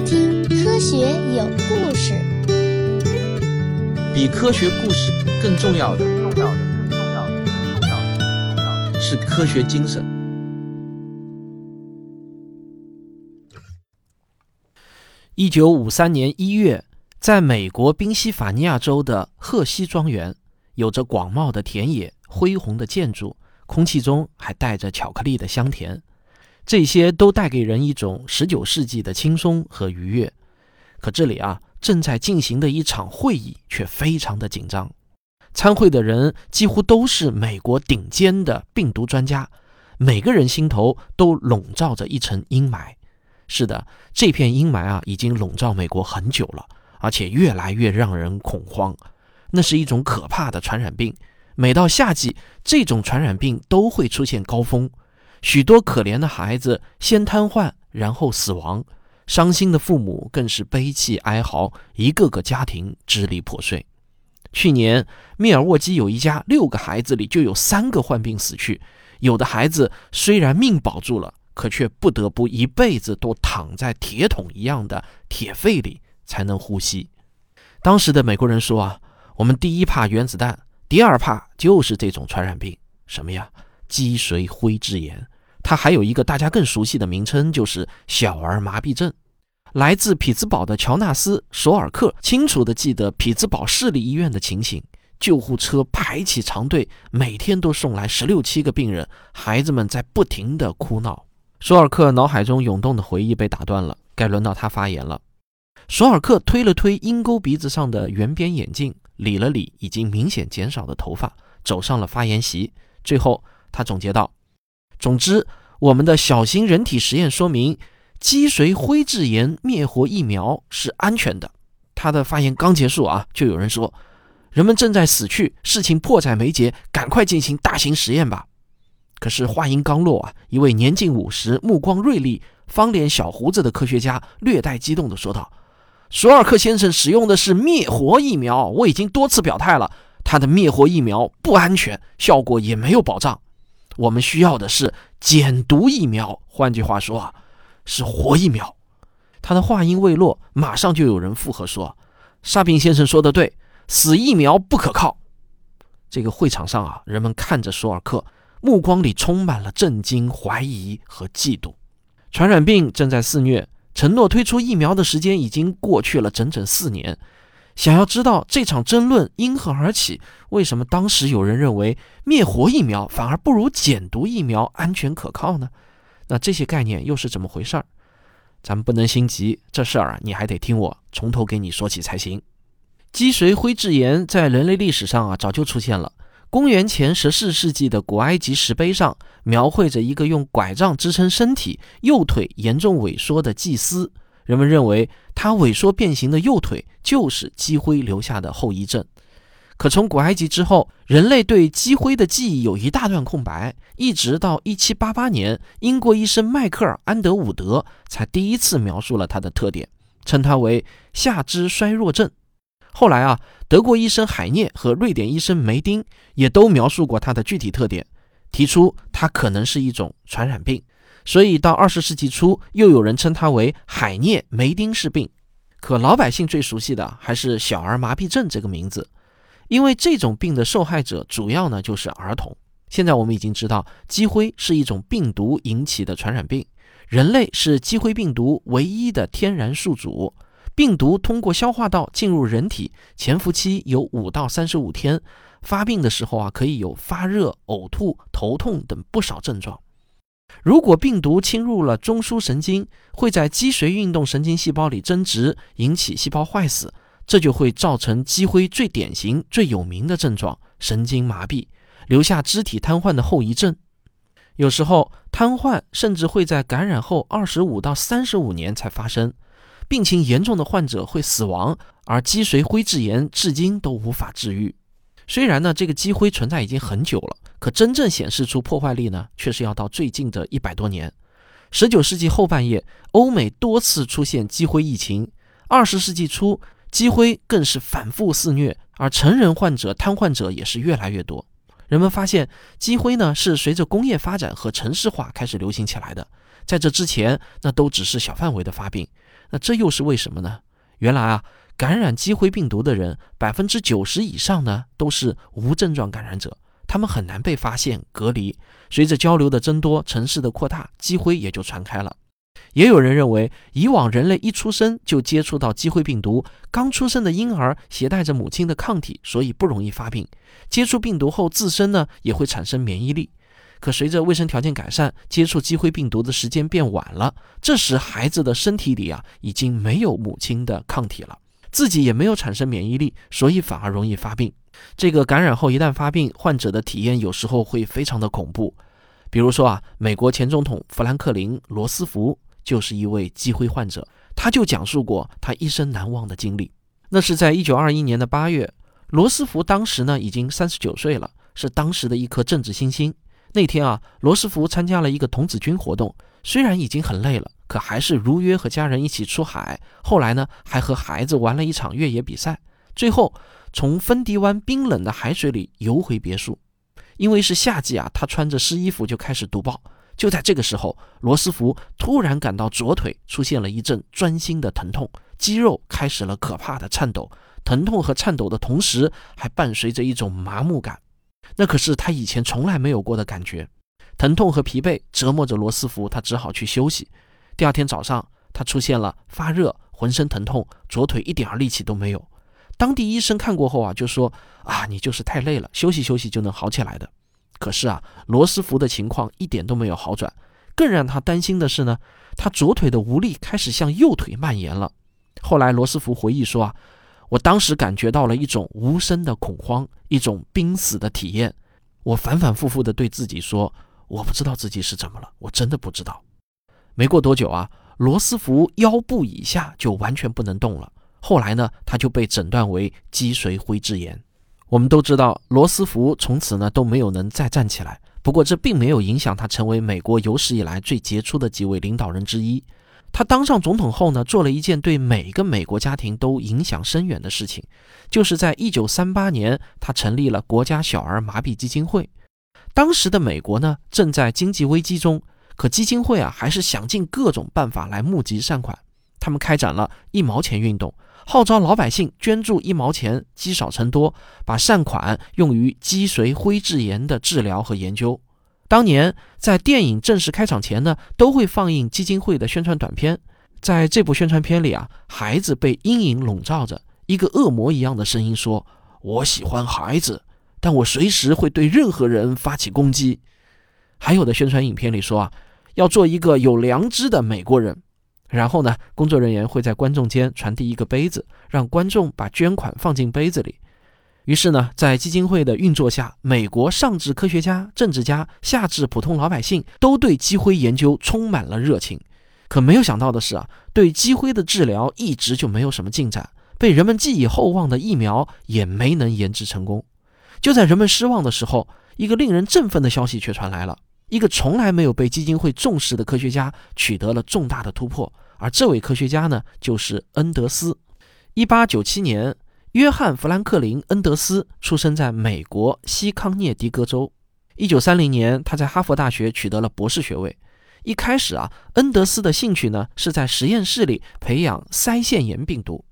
听《科学有故事》。比科学故事更重要的，重要的，更重要，更，重要是科学精神。一九五三年一月，在美国宾夕法尼亚州的赫西庄园，有着广袤的田野、恢宏的建筑，空气中还带着巧克力的香甜。这些都带给人一种十九世纪的轻松和愉悦。可这里啊，正在进行的一场会议却非常的紧张。参会的人几乎都是美国顶尖的病毒专家，每个人心头都笼罩着一层阴霾。是的，这片阴霾啊，已经笼罩美国很久了，而且越来越让人恐慌。那是一种可怕的传染病。每到夏季，这种传染病都会出现高峰。许多可怜的孩子先瘫痪，然后死亡，伤心的父母更是悲泣哀嚎，一个个家庭支离破碎。去年，密尔沃基有一家六个孩子里就有三个患病死去，有的孩子虽然命保住了，可却不得不一辈子都躺在铁桶一样的铁肺里才能呼吸。当时的美国人说啊，我们第一怕原子弹，第二怕就是这种传染病，什么呀？脊髓灰质炎。它还有一个大家更熟悉的名称，就是小儿麻痹症。来自匹兹堡的乔纳斯·索尔克清楚地记得匹兹堡市立医院的情形：救护车排起长队，每天都送来十六七个病人，孩子们在不停地哭闹。索尔克脑海中涌动的回忆被打断了，该轮到他发言了。索尔克推了推鹰钩鼻子上的圆边眼镜，理了理已经明显减少的头发，走上了发言席。最后，他总结道。总之，我们的小型人体实验说明，脊髓灰质炎灭活疫苗是安全的。他的发言刚结束啊，就有人说：“人们正在死去，事情迫在眉睫，赶快进行大型实验吧。”可是话音刚落啊，一位年近五十、目光锐利、方脸小胡子的科学家略带激动地说道：“索尔克先生使用的是灭活疫苗，我已经多次表态了，他的灭活疫苗不安全，效果也没有保障。”我们需要的是减毒疫苗，换句话说啊，是活疫苗。他的话音未落，马上就有人附和说：“沙平先生说的对，死疫苗不可靠。”这个会场上啊，人们看着索尔克，目光里充满了震惊、怀疑和嫉妒。传染病正在肆虐，承诺推出疫苗的时间已经过去了整整四年。想要知道这场争论因何而起？为什么当时有人认为灭活疫苗反而不如减毒疫苗安全可靠呢？那这些概念又是怎么回事儿？咱们不能心急，这事儿啊，你还得听我从头给你说起才行。脊髓灰质炎在人类历史上啊早就出现了。公元前十四世纪的古埃及石碑上描绘着一个用拐杖支撑身体、右腿严重萎缩的祭司。人们认为他萎缩变形的右腿就是积灰留下的后遗症。可从古埃及之后，人类对积灰的记忆有一大段空白，一直到1788年，英国医生迈克尔·安德伍德才第一次描述了它的特点，称它为下肢衰弱症。后来啊，德国医生海涅和瑞典医生梅丁也都描述过它的具体特点，提出它可能是一种传染病。所以到二十世纪初，又有人称它为海涅梅丁氏病。可老百姓最熟悉的还是小儿麻痹症这个名字，因为这种病的受害者主要呢就是儿童。现在我们已经知道，鸡灰是一种病毒引起的传染病，人类是鸡灰病毒唯一的天然宿主。病毒通过消化道进入人体，潜伏期有五到三十五天，发病的时候啊，可以有发热、呕吐、头痛等不少症状。如果病毒侵入了中枢神经，会在脊髓运动神经细胞里增殖，引起细胞坏死，这就会造成脊灰最典型、最有名的症状——神经麻痹，留下肢体瘫痪的后遗症。有时候，瘫痪甚至会在感染后二十五到三十五年才发生，病情严重的患者会死亡，而脊髓灰质炎至今都无法治愈。虽然呢，这个积灰存在已经很久了，可真正显示出破坏力呢，却是要到最近的一百多年。十九世纪后半叶，欧美多次出现积灰疫情；二十世纪初，积灰更是反复肆虐，而成人患者、瘫痪者也是越来越多。人们发现，积灰呢是随着工业发展和城市化开始流行起来的。在这之前，那都只是小范围的发病。那这又是为什么呢？原来啊，感染鸡灰病毒的人，百分之九十以上呢都是无症状感染者，他们很难被发现隔离。随着交流的增多，城市的扩大，鸡灰也就传开了。也有人认为，以往人类一出生就接触到鸡灰病毒，刚出生的婴儿携带着母亲的抗体，所以不容易发病。接触病毒后，自身呢也会产生免疫力。可随着卫生条件改善，接触鸡灰病毒的时间变晚了，这时孩子的身体里啊已经没有母亲的抗体了，自己也没有产生免疫力，所以反而容易发病。这个感染后一旦发病，患者的体验有时候会非常的恐怖。比如说啊，美国前总统富兰克林·罗斯福就是一位鸡灰患者，他就讲述过他一生难忘的经历。那是在一九二一年的八月，罗斯福当时呢已经三十九岁了，是当时的一颗政治新星。那天啊，罗斯福参加了一个童子军活动，虽然已经很累了，可还是如约和家人一起出海。后来呢，还和孩子玩了一场越野比赛，最后从芬迪湾冰冷的海水里游回别墅。因为是夏季啊，他穿着湿衣服就开始读报。就在这个时候，罗斯福突然感到左腿出现了一阵钻心的疼痛，肌肉开始了可怕的颤抖。疼痛和颤抖的同时，还伴随着一种麻木感。那可是他以前从来没有过的感觉。疼痛和疲惫折磨着罗斯福，他只好去休息。第二天早上，他出现了发热、浑身疼痛、左腿一点力气都没有。当地医生看过后啊，就说：“啊，你就是太累了，休息休息就能好起来的。”可是啊，罗斯福的情况一点都没有好转。更让他担心的是呢，他左腿的无力开始向右腿蔓延了。后来罗斯福回忆说：“啊，我当时感觉到了一种无声的恐慌，一种濒死的体验。我反反复复地对自己说，我不知道自己是怎么了，我真的不知道。”没过多久啊，罗斯福腰部以下就完全不能动了。后来呢，他就被诊断为脊髓灰质炎。我们都知道，罗斯福从此呢都没有能再站起来。不过这并没有影响他成为美国有史以来最杰出的几位领导人之一。他当上总统后呢，做了一件对每个美国家庭都影响深远的事情，就是在1938年，他成立了国家小儿麻痹基金会。当时的美国呢正在经济危机中，可基金会啊还是想尽各种办法来募集善款。他们开展了一毛钱运动。号召老百姓捐助一毛钱，积少成多，把善款用于脊髓灰质炎的治疗和研究。当年在电影正式开场前呢，都会放映基金会的宣传短片。在这部宣传片里啊，孩子被阴影笼罩着，一个恶魔一样的声音说：“我喜欢孩子，但我随时会对任何人发起攻击。”还有的宣传影片里说啊，要做一个有良知的美国人。然后呢，工作人员会在观众间传递一个杯子，让观众把捐款放进杯子里。于是呢，在基金会的运作下，美国上至科学家、政治家，下至普通老百姓，都对鸡灰研究充满了热情。可没有想到的是啊，对鸡灰的治疗一直就没有什么进展，被人们寄以厚望的疫苗也没能研制成功。就在人们失望的时候，一个令人振奋的消息却传来了。一个从来没有被基金会重视的科学家取得了重大的突破，而这位科学家呢，就是恩德斯。一八九七年，约翰·弗兰克林·恩德斯出生在美国西康涅狄格州。一九三零年，他在哈佛大学取得了博士学位。一开始啊，恩德斯的兴趣呢，是在实验室里培养腮腺炎病毒。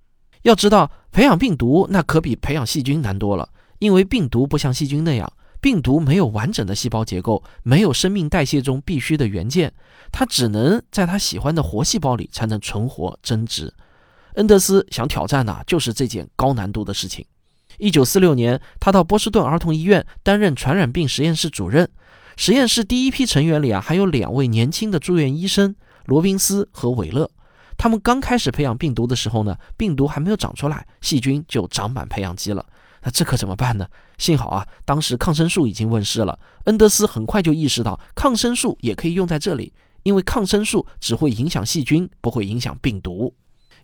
要知道，培养病毒那可比培养细菌难多了，因为病毒不像细菌那样。病毒没有完整的细胞结构，没有生命代谢中必须的元件，它只能在他喜欢的活细胞里才能存活增殖。恩德斯想挑战的就是这件高难度的事情。一九四六年，他到波士顿儿童医院担任传染病实验室主任。实验室第一批成员里啊，还有两位年轻的住院医生罗宾斯和韦勒。他们刚开始培养病毒的时候呢，病毒还没有长出来，细菌就长满培养基了。那这可怎么办呢？幸好啊，当时抗生素已经问世了。恩德斯很快就意识到，抗生素也可以用在这里，因为抗生素只会影响细菌，不会影响病毒。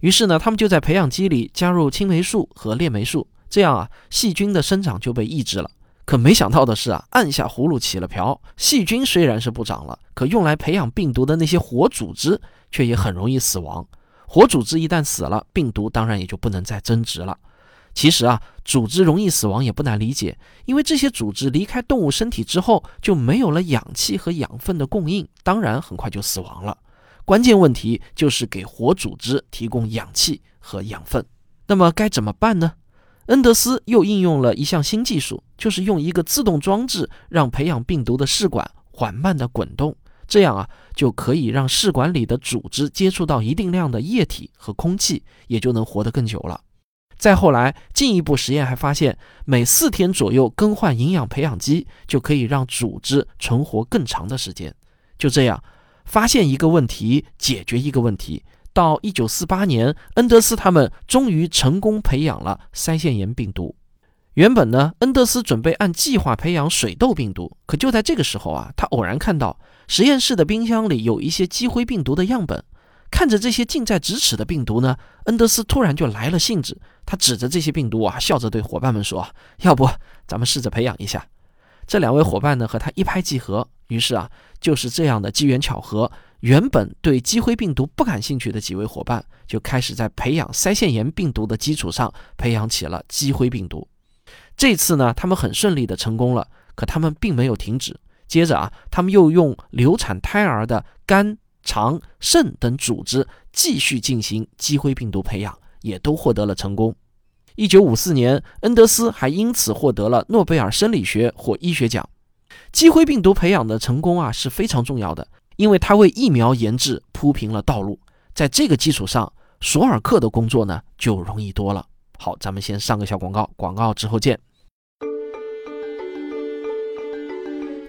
于是呢，他们就在培养基里加入青霉素和链霉素，这样啊，细菌的生长就被抑制了。可没想到的是啊，按下葫芦起了瓢，细菌虽然是不长了，可用来培养病毒的那些活组织却也很容易死亡。活组织一旦死了，病毒当然也就不能再增殖了。其实啊，组织容易死亡也不难理解，因为这些组织离开动物身体之后就没有了氧气和养分的供应，当然很快就死亡了。关键问题就是给活组织提供氧气和养分。那么该怎么办呢？恩德斯又应用了一项新技术，就是用一个自动装置让培养病毒的试管缓慢地滚动，这样啊就可以让试管里的组织接触到一定量的液体和空气，也就能活得更久了。再后来，进一步实验还发现，每四天左右更换营养培养基，就可以让组织存活更长的时间。就这样，发现一个问题，解决一个问题。到一九四八年，恩德斯他们终于成功培养了腮腺炎病毒。原本呢，恩德斯准备按计划培养水痘病毒，可就在这个时候啊，他偶然看到实验室的冰箱里有一些鸡灰病毒的样本。看着这些近在咫尺的病毒呢，恩德斯突然就来了兴致。他指着这些病毒啊，笑着对伙伴们说：“要不咱们试着培养一下？”这两位伙伴呢和他一拍即合。于是啊，就是这样的机缘巧合，原本对鸡灰病毒不感兴趣的几位伙伴，就开始在培养腮腺炎病毒的基础上培养起了鸡灰病毒。这次呢，他们很顺利的成功了。可他们并没有停止。接着啊，他们又用流产胎儿的肝。肠、肾等组织继续进行鸡灰病毒培养，也都获得了成功。一九五四年，恩德斯还因此获得了诺贝尔生理学或医学奖。鸡灰病毒培养的成功啊是非常重要的，因为它为疫苗研制铺平了道路。在这个基础上，索尔克的工作呢就容易多了。好，咱们先上个小广告，广告之后见。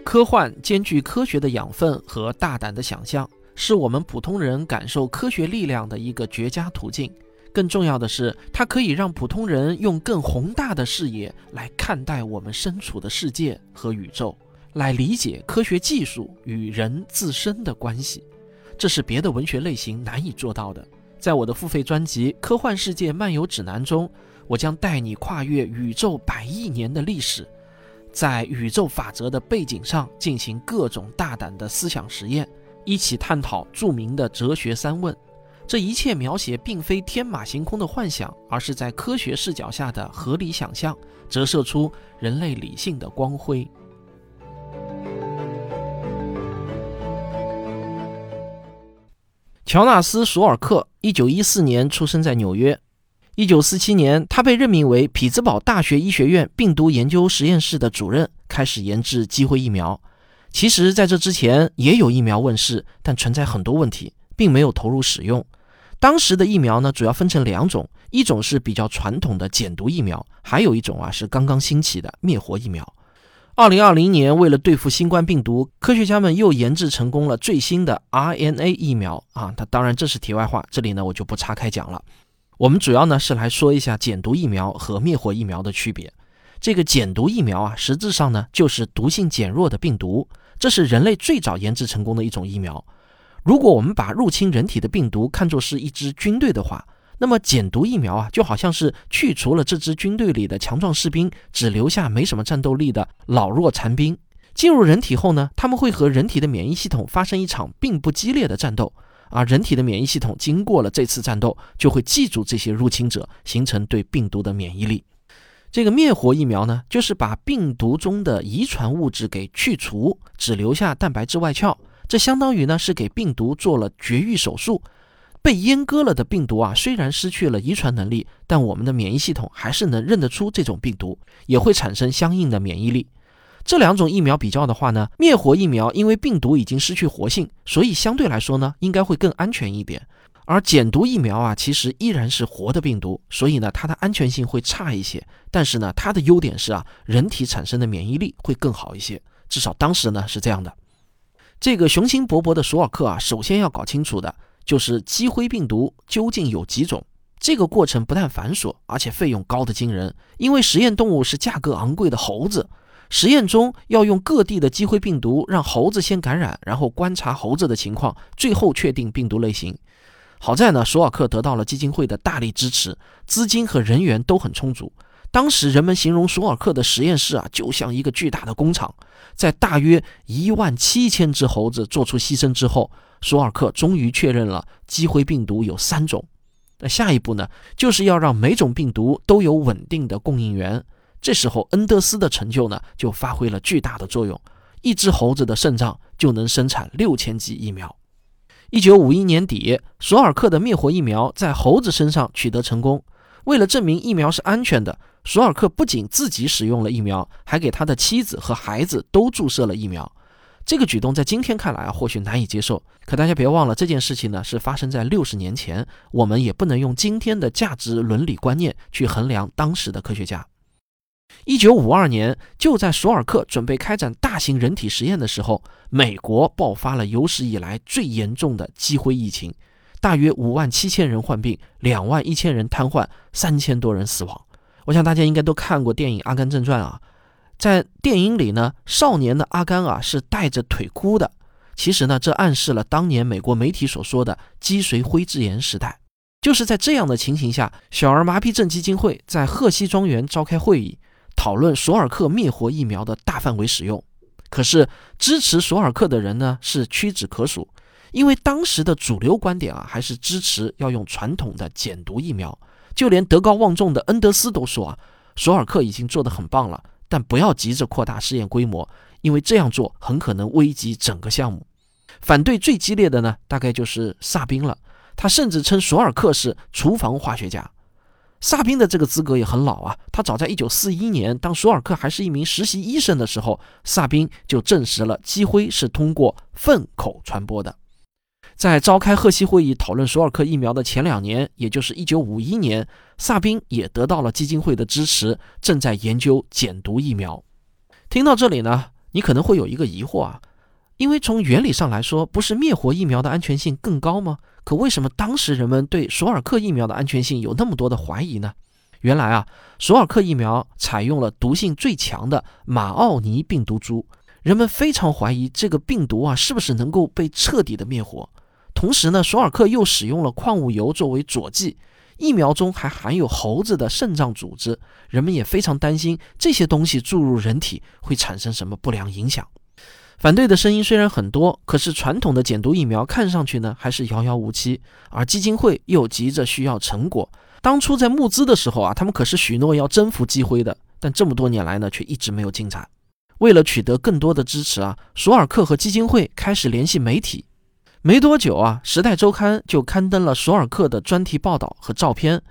科幻兼具科学的养分和大胆的想象。是我们普通人感受科学力量的一个绝佳途径。更重要的是，它可以让普通人用更宏大的视野来看待我们身处的世界和宇宙，来理解科学技术与人自身的关系。这是别的文学类型难以做到的。在我的付费专辑《科幻世界漫游指南》中，我将带你跨越宇宙百亿年的历史，在宇宙法则的背景上进行各种大胆的思想实验。一起探讨著名的哲学三问，这一切描写并非天马行空的幻想，而是在科学视角下的合理想象，折射出人类理性的光辉。乔纳斯·索尔克，一九一四年出生在纽约，一九四七年，他被任命为匹兹堡大学医学院病毒研究实验室的主任，开始研制机会疫苗。其实，在这之前也有疫苗问世，但存在很多问题，并没有投入使用。当时的疫苗呢，主要分成两种，一种是比较传统的减毒疫苗，还有一种啊是刚刚兴起的灭活疫苗。二零二零年，为了对付新冠病毒，科学家们又研制成功了最新的 RNA 疫苗啊。它当然这是题外话，这里呢我就不岔开讲了。我们主要呢是来说一下减毒疫苗和灭活疫苗的区别。这个减毒疫苗啊，实质上呢就是毒性减弱的病毒。这是人类最早研制成功的一种疫苗。如果我们把入侵人体的病毒看作是一支军队的话，那么减毒疫苗啊，就好像是去除了这支军队里的强壮士兵，只留下没什么战斗力的老弱残兵。进入人体后呢，他们会和人体的免疫系统发生一场并不激烈的战斗，而人体的免疫系统经过了这次战斗，就会记住这些入侵者，形成对病毒的免疫力。这个灭活疫苗呢，就是把病毒中的遗传物质给去除，只留下蛋白质外壳。这相当于呢是给病毒做了绝育手术。被阉割了的病毒啊，虽然失去了遗传能力，但我们的免疫系统还是能认得出这种病毒，也会产生相应的免疫力。这两种疫苗比较的话呢，灭活疫苗因为病毒已经失去活性，所以相对来说呢，应该会更安全一点。而减毒疫苗啊，其实依然是活的病毒，所以呢，它的安全性会差一些。但是呢，它的优点是啊，人体产生的免疫力会更好一些。至少当时呢是这样的。这个雄心勃勃的索尔克啊，首先要搞清楚的就是鸡灰病毒究竟有几种。这个过程不但繁琐，而且费用高的惊人，因为实验动物是价格昂贵的猴子。实验中要用各地的鸡灰病毒让猴子先感染，然后观察猴子的情况，最后确定病毒类型。好在呢，索尔克得到了基金会的大力支持，资金和人员都很充足。当时人们形容索尔克的实验室啊，就像一个巨大的工厂。在大约一万七千只猴子做出牺牲之后，索尔克终于确认了鸡灰病毒有三种。那下一步呢，就是要让每种病毒都有稳定的供应源。这时候，恩德斯的成就呢，就发挥了巨大的作用。一只猴子的肾脏就能生产六千剂疫苗。一九五一年底，索尔克的灭活疫苗在猴子身上取得成功。为了证明疫苗是安全的，索尔克不仅自己使用了疫苗，还给他的妻子和孩子都注射了疫苗。这个举动在今天看来啊，或许难以接受。可大家别忘了，这件事情呢是发生在六十年前，我们也不能用今天的价值伦理观念去衡量当时的科学家。一九五二年，就在索尔克准备开展大型人体实验的时候，美国爆发了有史以来最严重的鸡灰疫情，大约五万七千人患病，两万一千人瘫痪，三千多人死亡。我想大家应该都看过电影《阿甘正传》啊。在电影里呢，少年的阿甘啊是带着腿哭的。其实呢，这暗示了当年美国媒体所说的“脊髓灰质炎时代”。就是在这样的情形下，小儿麻痹症基金会在赫西庄园召开会议，讨论索尔克灭活疫苗的大范围使用。可是支持索尔克的人呢是屈指可数，因为当时的主流观点啊还是支持要用传统的减毒疫苗。就连德高望重的恩德斯都说啊，索尔克已经做得很棒了。但不要急着扩大试验规模，因为这样做很可能危及整个项目。反对最激烈的呢，大概就是萨宾了。他甚至称索尔克是厨房化学家。萨宾的这个资格也很老啊，他早在1941年，当索尔克还是一名实习医生的时候，萨宾就证实了积灰是通过粪口传播的。在召开赫希会议讨论索尔克疫苗的前两年，也就是1951年，萨宾也得到了基金会的支持，正在研究减毒疫苗。听到这里呢，你可能会有一个疑惑啊，因为从原理上来说，不是灭活疫苗的安全性更高吗？可为什么当时人们对索尔克疫苗的安全性有那么多的怀疑呢？原来啊，索尔克疫苗采用了毒性最强的马奥尼病毒株，人们非常怀疑这个病毒啊是不是能够被彻底的灭活。同时呢，索尔克又使用了矿物油作为佐剂，疫苗中还含有猴子的肾脏组织，人们也非常担心这些东西注入人体会产生什么不良影响。反对的声音虽然很多，可是传统的减毒疫苗看上去呢还是遥遥无期，而基金会又急着需要成果。当初在募资的时候啊，他们可是许诺要征服机会的，但这么多年来呢，却一直没有进展。为了取得更多的支持啊，索尔克和基金会开始联系媒体。没多久啊，《时代周刊》就刊登了索尔克的专题报道和照片。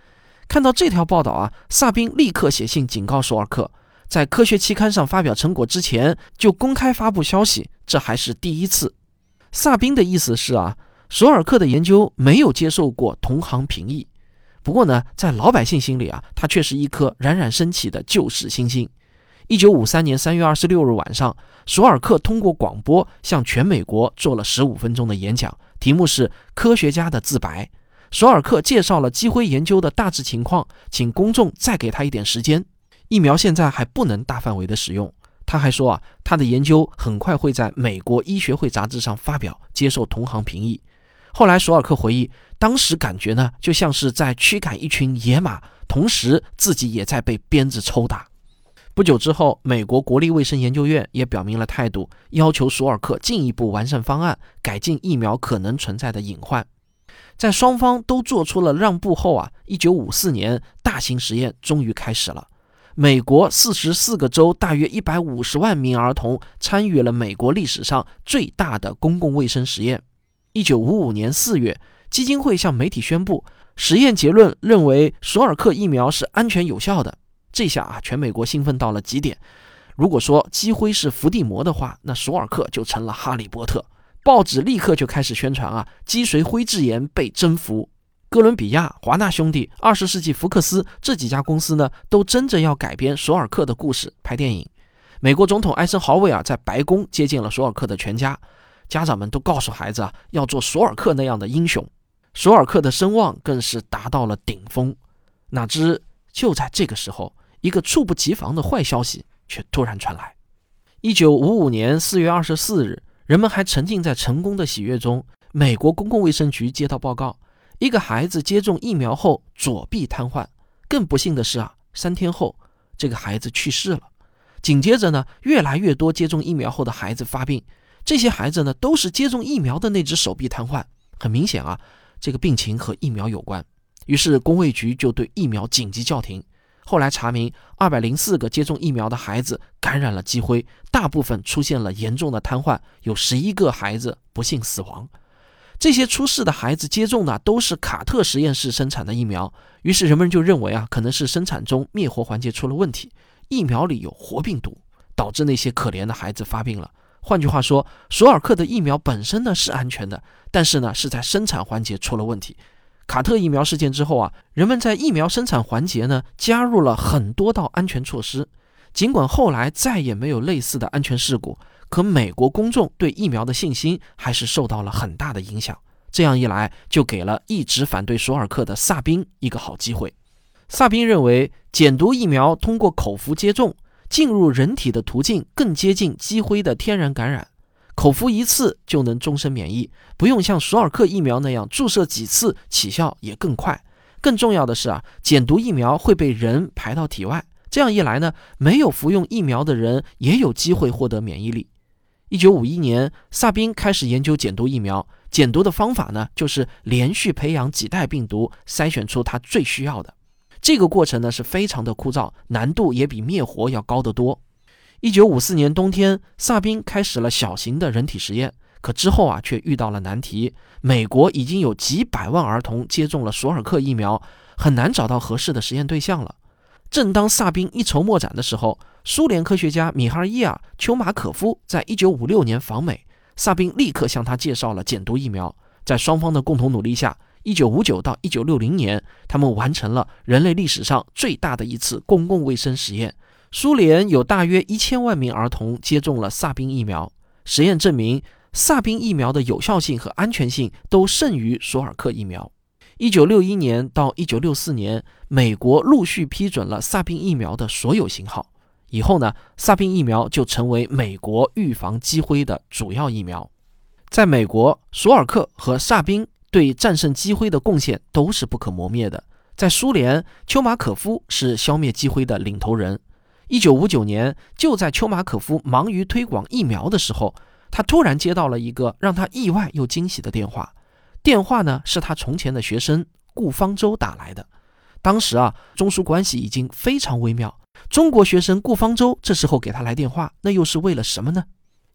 看到这条报道啊，萨宾立刻写信警告索尔克，在科学期刊上发表成果之前就公开发布消息，这还是第一次。萨宾的意思是啊，索尔克的研究没有接受过同行评议。不过呢，在老百姓心里啊，他却是一颗冉冉升起的救世新星。一九五三年三月二十六日晚上，索尔克通过广播向全美国做了十五分钟的演讲，题目是《科学家的自白》。索尔克介绍了积灰研究的大致情况，请公众再给他一点时间。疫苗现在还不能大范围的使用。他还说啊，他的研究很快会在美国医学会杂志上发表，接受同行评议。后来，索尔克回忆，当时感觉呢，就像是在驱赶一群野马，同时自己也在被鞭子抽打。不久之后，美国国立卫生研究院也表明了态度，要求索尔克进一步完善方案，改进疫苗可能存在的隐患。在双方都做出了让步后啊，一九五四年大型实验终于开始了。美国四十四个州，大约一百五十万名儿童参与了美国历史上最大的公共卫生实验。一九五五年四月，基金会向媒体宣布，实验结论认为索尔克疫苗是安全有效的。这下啊，全美国兴奋到了极点。如果说积灰是伏地魔的话，那索尔克就成了哈利波特。报纸立刻就开始宣传啊，脊髓灰质炎被征服。哥伦比亚、华纳兄弟、二十世纪福克斯这几家公司呢，都争着要改编索尔克的故事拍电影。美国总统艾森豪威尔在白宫接见了索尔克的全家，家长们都告诉孩子啊，要做索尔克那样的英雄。索尔克的声望更是达到了顶峰。哪知就在这个时候。一个猝不及防的坏消息却突然传来。一九五五年四月二十四日，人们还沉浸在成功的喜悦中。美国公共卫生局接到报告，一个孩子接种疫苗后左臂瘫痪。更不幸的是啊，三天后这个孩子去世了。紧接着呢，越来越多接种疫苗后的孩子发病。这些孩子呢，都是接种疫苗的那只手臂瘫痪。很明显啊，这个病情和疫苗有关。于是工卫局就对疫苗紧急叫停。后来查明，二百零四个接种疫苗的孩子感染了鸡灰，大部分出现了严重的瘫痪，有十一个孩子不幸死亡。这些出事的孩子接种的都是卡特实验室生产的疫苗，于是人们就认为啊，可能是生产中灭活环节出了问题，疫苗里有活病毒，导致那些可怜的孩子发病了。换句话说，索尔克的疫苗本身呢是安全的，但是呢是在生产环节出了问题。卡特疫苗事件之后啊，人们在疫苗生产环节呢加入了很多道安全措施。尽管后来再也没有类似的安全事故，可美国公众对疫苗的信心还是受到了很大的影响。这样一来，就给了一直反对索尔克的萨宾一个好机会。萨宾认为，减毒疫苗通过口服接种进入人体的途径更接近鸡灰的天然感染。口服一次就能终身免疫，不用像索尔克疫苗那样注射几次，起效也更快。更重要的是啊，减毒疫苗会被人排到体外，这样一来呢，没有服用疫苗的人也有机会获得免疫力。一九五一年，萨宾开始研究减毒疫苗。减毒的方法呢，就是连续培养几代病毒，筛选出它最需要的。这个过程呢是非常的枯燥，难度也比灭活要高得多。一九五四年冬天，萨宾开始了小型的人体实验，可之后啊却遇到了难题。美国已经有几百万儿童接种了索尔克疫苗，很难找到合适的实验对象了。正当萨宾一筹莫展的时候，苏联科学家米哈伊尔·丘马可夫在一九五六年访美，萨宾立刻向他介绍了减毒疫苗。在双方的共同努力下，一九五九到一九六零年，他们完成了人类历史上最大的一次公共卫生实验。苏联有大约一千万名儿童接种了萨宾疫苗。实验证明，萨宾疫苗的有效性和安全性都胜于索尔克疫苗。一九六一年到一九六四年，美国陆续批准了萨宾疫苗的所有型号。以后呢，萨宾疫苗就成为美国预防鸡灰的主要疫苗。在美国，索尔克和萨宾对战胜鸡灰的贡献都是不可磨灭的。在苏联，丘马可夫是消灭鸡灰的领头人。一九五九年，就在丘马可夫忙于推广疫苗的时候，他突然接到了一个让他意外又惊喜的电话。电话呢，是他从前的学生顾方舟打来的。当时啊，中苏关系已经非常微妙。中国学生顾方舟这时候给他来电话，那又是为了什么呢？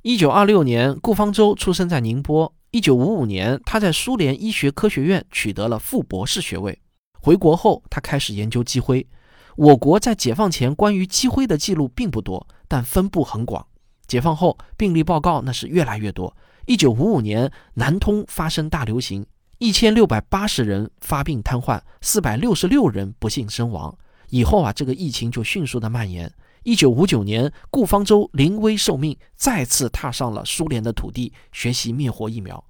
一九二六年，顾方舟出生在宁波。一九五五年，他在苏联医学科学院取得了副博士学位。回国后，他开始研究鸡灰。我国在解放前关于鸡灰的记录并不多，但分布很广。解放后病例报告那是越来越多。一九五五年，南通发生大流行，一千六百八十人发病瘫痪，四百六十六人不幸身亡。以后啊，这个疫情就迅速的蔓延。一九五九年，顾方舟临危受命，再次踏上了苏联的土地，学习灭活疫苗。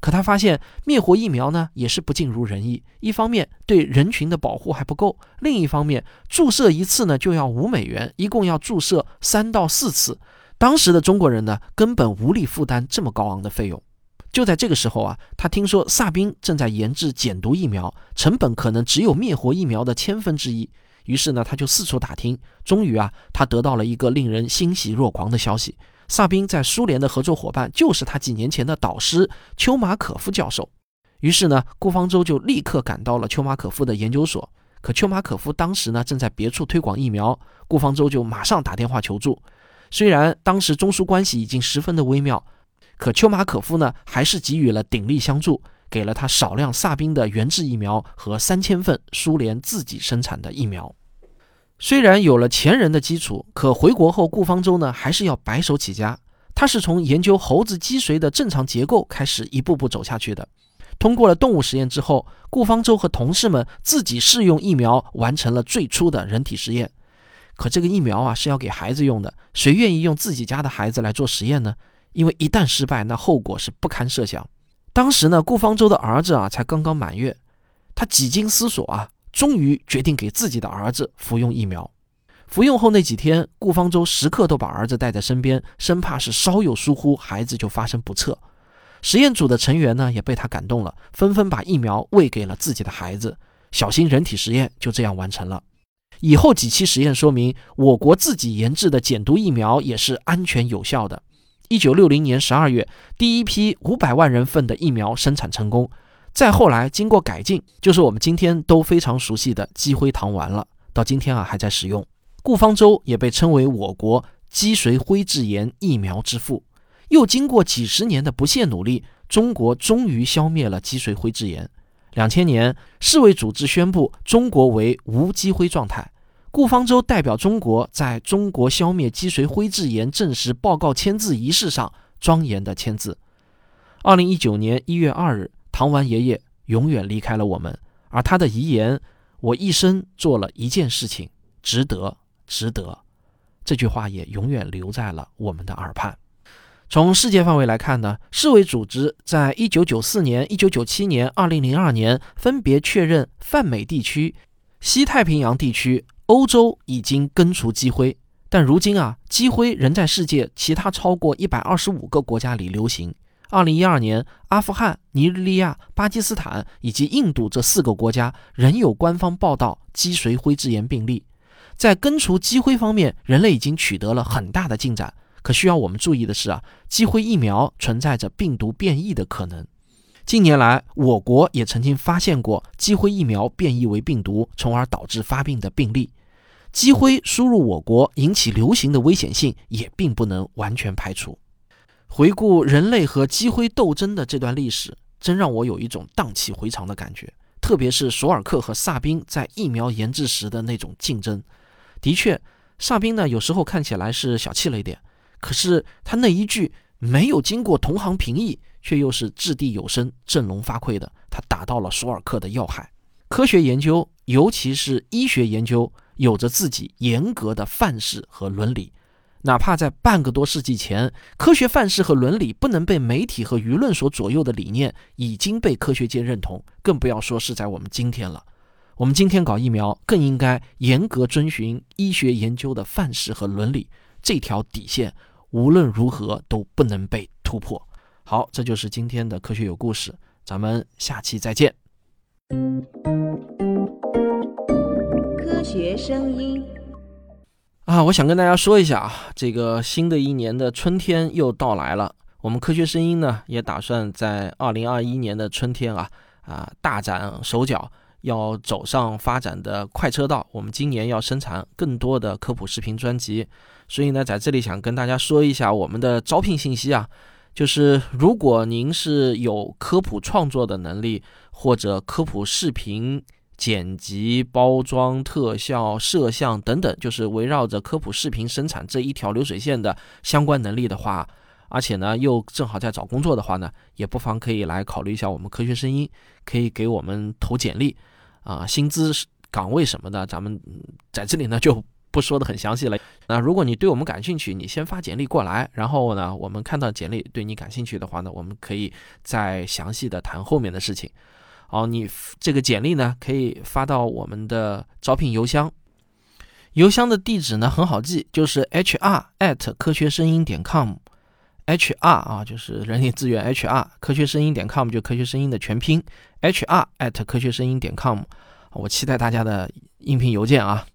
可他发现灭活疫苗呢也是不尽如人意，一方面对人群的保护还不够，另一方面注射一次呢就要五美元，一共要注射三到四次。当时的中国人呢根本无力负担这么高昂的费用。就在这个时候啊，他听说萨宾正在研制减毒疫苗，成本可能只有灭活疫苗的千分之一。于是呢，他就四处打听，终于啊，他得到了一个令人欣喜若狂的消息。萨宾在苏联的合作伙伴就是他几年前的导师丘马可夫教授。于是呢，顾方舟就立刻赶到了丘马可夫的研究所。可丘马可夫当时呢正在别处推广疫苗，顾方舟就马上打电话求助。虽然当时中苏关系已经十分的微妙，可丘马可夫呢还是给予了鼎力相助，给了他少量萨宾的原制疫苗和三千份苏联自己生产的疫苗。虽然有了前人的基础，可回国后，顾方舟呢还是要白手起家。他是从研究猴子脊髓的正常结构开始，一步步走下去的。通过了动物实验之后，顾方舟和同事们自己试用疫苗，完成了最初的人体实验。可这个疫苗啊是要给孩子用的，谁愿意用自己家的孩子来做实验呢？因为一旦失败，那后果是不堪设想。当时呢，顾方舟的儿子啊才刚刚满月，他几经思索啊。终于决定给自己的儿子服用疫苗。服用后那几天，顾方舟时刻都把儿子带在身边，生怕是稍有疏忽，孩子就发生不测。实验组的成员呢，也被他感动了，纷纷把疫苗喂给了自己的孩子。小型人体实验就这样完成了。以后几期实验说明，我国自己研制的减毒疫苗也是安全有效的。一九六零年十二月，第一批五百万人份的疫苗生产成功。再后来经过改进，就是我们今天都非常熟悉的积灰糖丸了。到今天啊还在使用。顾方舟也被称为我国脊髓灰质炎疫苗之父。又经过几十年的不懈努力，中国终于消灭了脊髓灰质炎。两千年，世卫组织宣布中国为无积灰状态。顾方舟代表中国在中国消灭脊髓灰质炎证实报告签字仪式上庄严的签字。二零一九年一月二日，唐丸爷爷永远离开了我们，而他的遗言：“我一生做了一件事情，值得，值得。”这句话也永远留在了我们的耳畔。从世界范围来看呢，世卫组织在一九九四年、一九九七年、二零零二年分别确认泛美地区、西太平洋地区。欧洲已经根除积灰，但如今啊，积灰仍在世界其他超过一百二十五个国家里流行。二零一二年，阿富汗、尼日利亚、巴基斯坦以及印度这四个国家仍有官方报道脊髓灰质炎病例。在根除积灰方面，人类已经取得了很大的进展。可需要我们注意的是啊，积灰疫苗存在着病毒变异的可能。近年来，我国也曾经发现过积灰疫苗变异为病毒，从而导致发病的病例。积灰输入我国引起流行的危险性也并不能完全排除。回顾人类和积灰斗争的这段历史，真让我有一种荡气回肠的感觉。特别是索尔克和萨宾在疫苗研制时的那种竞争。的确，萨宾呢有时候看起来是小气了一点，可是他那一句没有经过同行评议，却又是掷地有声、振聋发聩的，他打到了索尔克的要害。科学研究，尤其是医学研究。有着自己严格的范式和伦理，哪怕在半个多世纪前，科学范式和伦理不能被媒体和舆论所左右的理念已经被科学界认同，更不要说是在我们今天了。我们今天搞疫苗，更应该严格遵循医学研究的范式和伦理，这条底线无论如何都不能被突破。好，这就是今天的科学有故事，咱们下期再见。科学声音啊，我想跟大家说一下啊，这个新的一年的春天又到来了。我们科学声音呢，也打算在二零二一年的春天啊啊大展手脚，要走上发展的快车道。我们今年要生产更多的科普视频专辑，所以呢，在这里想跟大家说一下我们的招聘信息啊，就是如果您是有科普创作的能力或者科普视频。剪辑、包装、特效、摄像等等，就是围绕着科普视频生产这一条流水线的相关能力的话，而且呢又正好在找工作的话呢，也不妨可以来考虑一下我们科学声音，可以给我们投简历啊，薪资岗位什么的，咱们在这里呢就不说的很详细了。那如果你对我们感兴趣，你先发简历过来，然后呢，我们看到简历对你感兴趣的话呢，我们可以再详细的谈后面的事情。哦，你这个简历呢，可以发到我们的招聘邮箱，邮箱的地址呢很好记，就是 hr at 科学声音点 com H R 啊就是人力资源 hr 科学声音点 com 就科学声音的全拼，hr at 科学声音点 com，我期待大家的应聘邮件啊。